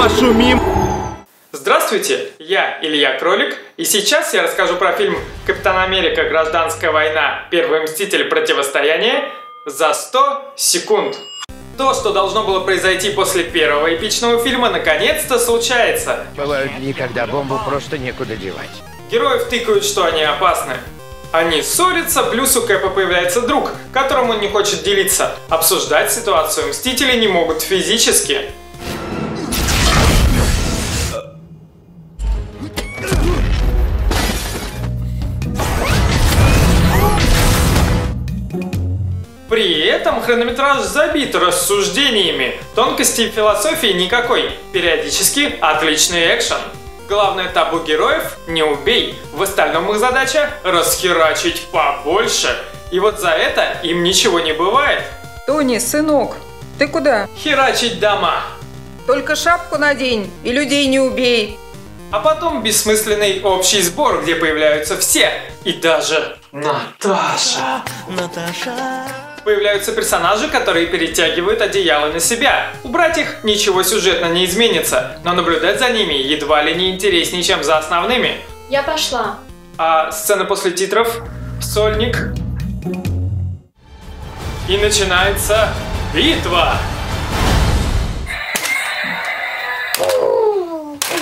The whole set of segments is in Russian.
пошумим. Здравствуйте, я Илья Кролик, и сейчас я расскажу про фильм «Капитан Америка. Гражданская война. Первый мститель. Противостояние» за 100 секунд. То, что должно было произойти после первого эпичного фильма, наконец-то случается. Бывают дни, когда бомбу просто некуда девать. Героев тыкают, что они опасны. Они ссорятся, плюс у Кэпа появляется друг, которому он не хочет делиться. Обсуждать ситуацию Мстители не могут физически. При этом хронометраж забит рассуждениями, тонкостей философии никакой, периодически отличный экшен. Главное табу героев – не убей. В остальном их задача – расхерачить побольше. И вот за это им ничего не бывает. Тони, сынок, ты куда? Херачить дома. Только шапку надень и людей не убей. А потом бессмысленный общий сбор, где появляются все. И даже Наташа. Наташа. Появляются персонажи, которые перетягивают одеяло на себя. Убрать их ничего сюжетно не изменится, но наблюдать за ними едва ли не интереснее, чем за основными. Я пошла. А сцена после титров «Сольник». И начинается битва.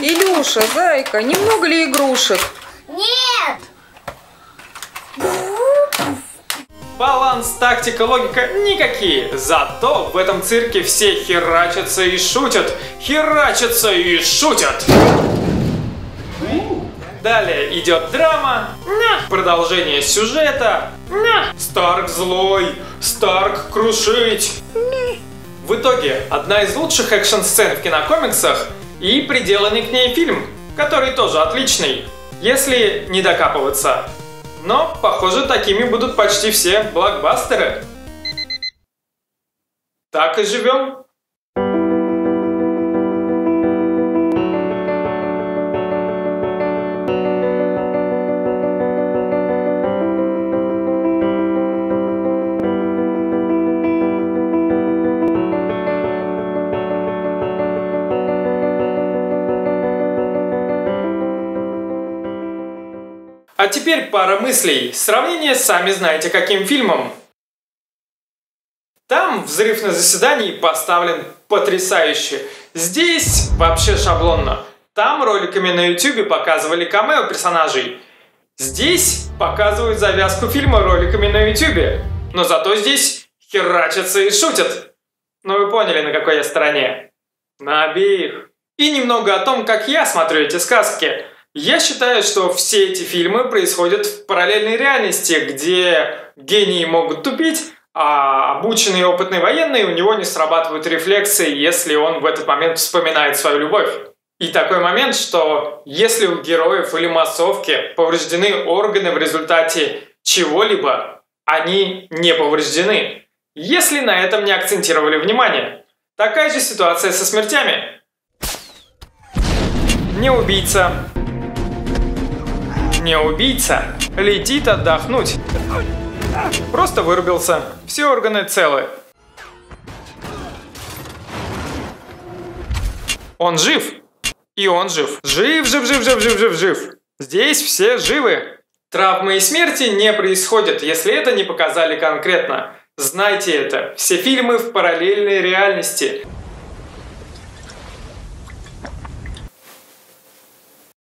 Илюша, зайка, немного ли игрушек? Баланс, тактика, логика никакие. Зато в этом цирке все херачатся и шутят. Херачатся и шутят. Далее идет драма, продолжение сюжета, Старк злой, Старк крушить. В итоге, одна из лучших экшн-сцен в кинокомиксах и приделанный к ней фильм, который тоже отличный, если не докапываться. Но, похоже, такими будут почти все блокбастеры. Так и живем. А теперь пара мыслей. Сравнение сами знаете каким фильмом. Там взрыв на заседании поставлен потрясающе. Здесь вообще шаблонно. Там роликами на YouTube показывали камео персонажей. Здесь показывают завязку фильма роликами на YouTube. Но зато здесь херачатся и шутят. Ну вы поняли, на какой я стороне. На обеих. И немного о том, как я смотрю эти сказки. Я считаю, что все эти фильмы происходят в параллельной реальности, где гении могут тупить, а обученный и опытный военный у него не срабатывают рефлексы, если он в этот момент вспоминает свою любовь. И такой момент, что если у героев или массовки повреждены органы в результате чего-либо, они не повреждены, если на этом не акцентировали внимание. Такая же ситуация со смертями. Не убийца, не убийца. Летит отдохнуть. Просто вырубился. Все органы целы. Он жив. И он жив. Жив, жив, жив, жив, жив, жив, жив. Здесь все живы. Травмы и смерти не происходят, если это не показали конкретно. Знайте это. Все фильмы в параллельной реальности.